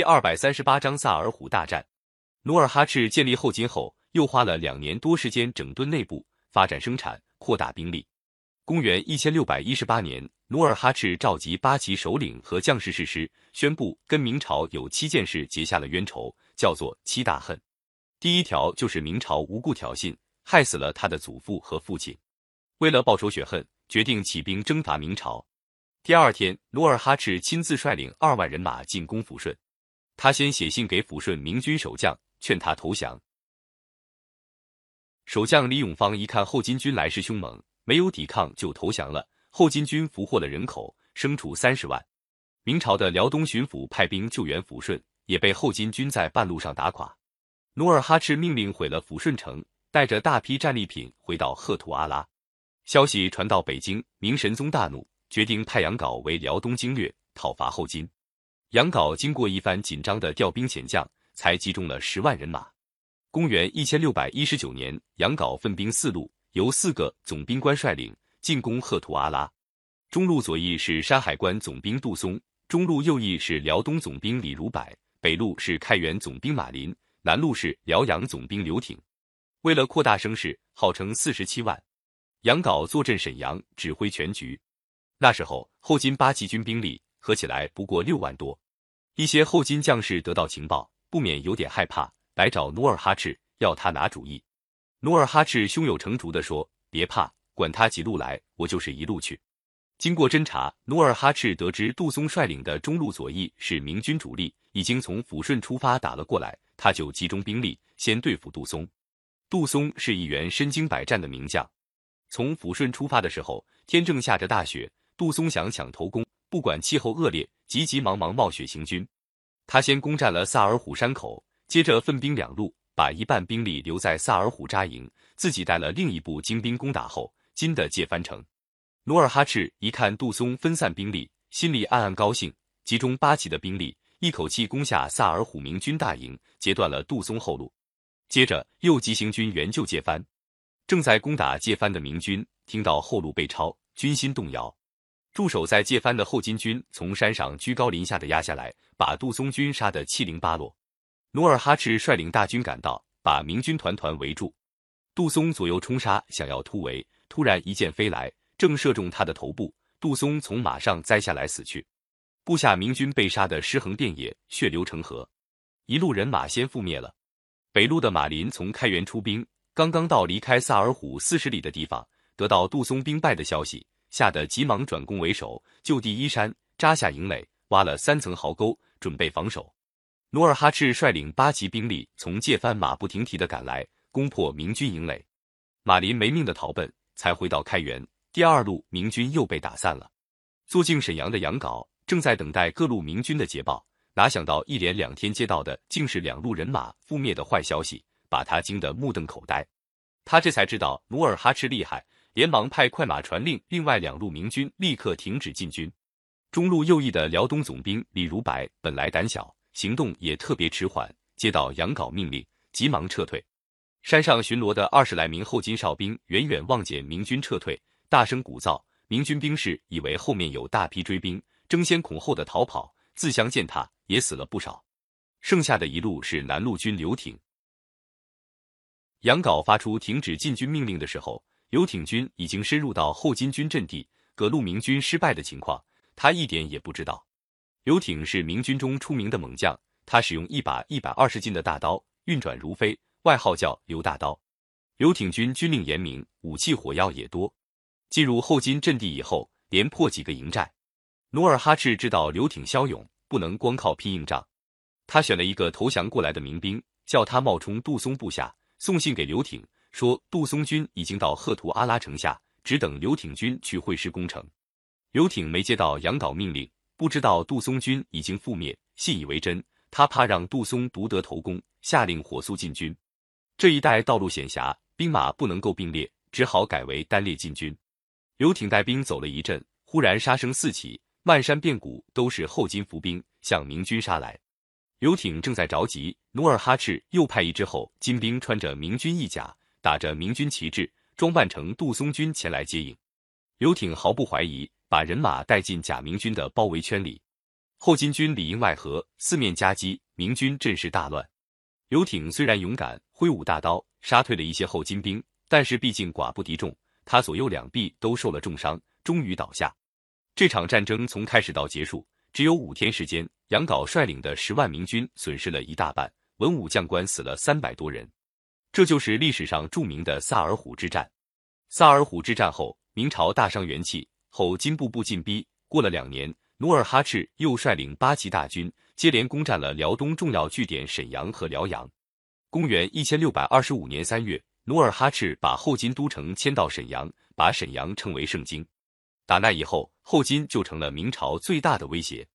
第二百三十八章萨尔浒大战。努尔哈赤建立后金后，又花了两年多时间整顿内部，发展生产，扩大兵力。公元一千六百一十八年，努尔哈赤召集八旗首领和将士誓师，宣布跟明朝有七件事结下了冤仇，叫做七大恨。第一条就是明朝无故挑衅，害死了他的祖父和父亲。为了报仇雪恨，决定起兵征伐明朝。第二天，努尔哈赤亲自率领二万人马进攻抚顺。他先写信给抚顺明军守将，劝他投降。守将李永芳一看后金军来势凶猛，没有抵抗就投降了。后金军俘获了人口、牲畜三十万。明朝的辽东巡抚派兵救援抚顺，也被后金军在半路上打垮。努尔哈赤命令毁了抚顺城，带着大批战利品回到赫图阿拉。消息传到北京，明神宗大怒。决定派杨镐为辽东经略，讨伐后金。杨镐经过一番紧张的调兵遣将，才集中了十万人马。公元一千六百一十九年，杨镐分兵四路，由四个总兵官率领进攻赫图阿拉。中路左翼是山海关总兵杜松，中路右翼是辽东总兵李如柏，北路是开原总兵马林，南路是辽阳总兵刘挺。为了扩大声势，号称四十七万。杨镐坐镇沈阳，指挥全局。那时候，后金八旗军兵力合起来不过六万多。一些后金将士得到情报，不免有点害怕，来找努尔哈赤要他拿主意。努尔哈赤胸有成竹地说：“别怕，管他几路来，我就是一路去。”经过侦查，努尔哈赤得知杜松率领的中路左翼是明军主力，已经从抚顺出发打了过来，他就集中兵力先对付杜松。杜松是一员身经百战的名将。从抚顺出发的时候，天正下着大雪。杜松想抢头功，不管气候恶劣，急急忙忙冒雪行军。他先攻占了萨尔虎山口，接着分兵两路，把一半兵力留在萨尔虎扎营，自己带了另一部精兵攻打后金的界藩城。努尔哈赤一看杜松分散兵力，心里暗暗高兴，集中八旗的兵力，一口气攻下萨尔虎明军大营，截断了杜松后路。接着又急行军援救界藩。正在攻打界藩的明军听到后路被抄，军心动摇。驻守在界藩的后金军从山上居高临下的压下来，把杜松军杀得七零八落。努尔哈赤率领大军赶到，把明军团团围住。杜松左右冲杀，想要突围，突然一箭飞来，正射中他的头部。杜松从马上栽下来死去。部下明军被杀得尸横遍野，血流成河，一路人马先覆灭了。北路的马林从开原出兵，刚刚到离开萨尔虎四十里的地方，得到杜松兵败的消息。吓得急忙转攻为守，就地依山扎下营垒，挖了三层壕沟，准备防守。努尔哈赤率领八旗兵力从界藩马不停蹄的赶来，攻破明军营垒。马林没命的逃奔，才回到开原。第二路明军又被打散了。坐进沈阳的杨镐正在等待各路明军的捷报，哪想到一连两天接到的竟是两路人马覆灭的坏消息，把他惊得目瞪口呆。他这才知道努尔哈赤厉害。连忙派快马传令，另外两路明军立刻停止进军。中路右翼的辽东总兵李如柏本来胆小，行动也特别迟缓，接到杨镐命令，急忙撤退。山上巡逻的二十来名后金哨兵远远望见明军撤退，大声鼓噪。明军兵士以为后面有大批追兵，争先恐后的逃跑，自相践踏，也死了不少。剩下的一路是南路军刘挺。杨镐发出停止进军命令的时候。刘挺军已经深入到后金军阵地，各路明军失败的情况，他一点也不知道。刘挺是明军中出名的猛将，他使用一把一百二十斤的大刀，运转如飞，外号叫刘大刀。刘挺军军令严明，武器火药也多。进入后金阵地以后，连破几个营寨。努尔哈赤知道刘挺骁勇，不能光靠拼硬仗，他选了一个投降过来的民兵，叫他冒充杜松部下，送信给刘挺。说杜松军已经到赫图阿拉城下，只等刘挺军去会师攻城。刘挺没接到杨镐命令，不知道杜松军已经覆灭，信以为真。他怕让杜松独得头功，下令火速进军。这一带道路险狭，兵马不能够并列，只好改为单列进军。刘挺带兵走了一阵，忽然杀声四起，漫山遍谷都是后金伏兵向明军杀来。刘挺正在着急，努尔哈赤又派一支后金兵穿着明军义甲。打着明军旗帜，装扮成杜松军前来接应。刘挺毫不怀疑，把人马带进假明军的包围圈里。后金军里应外合，四面夹击，明军阵势大乱。刘挺虽然勇敢，挥舞大刀，杀退了一些后金兵，但是毕竟寡不敌众，他左右两臂都受了重伤，终于倒下。这场战争从开始到结束只有五天时间，杨镐率领的十万明军损失了一大半，文武将官死了三百多人。这就是历史上著名的萨尔浒之战。萨尔浒之战后，明朝大伤元气，后金步步进逼。过了两年，努尔哈赤又率领八旗大军。接连攻占了辽东重要据点沈阳和辽阳。公元一千六百二十五年三月，努尔哈赤把后金都城迁到沈阳，把沈阳称为盛京。打那以后，后金就成了明朝最大的威胁。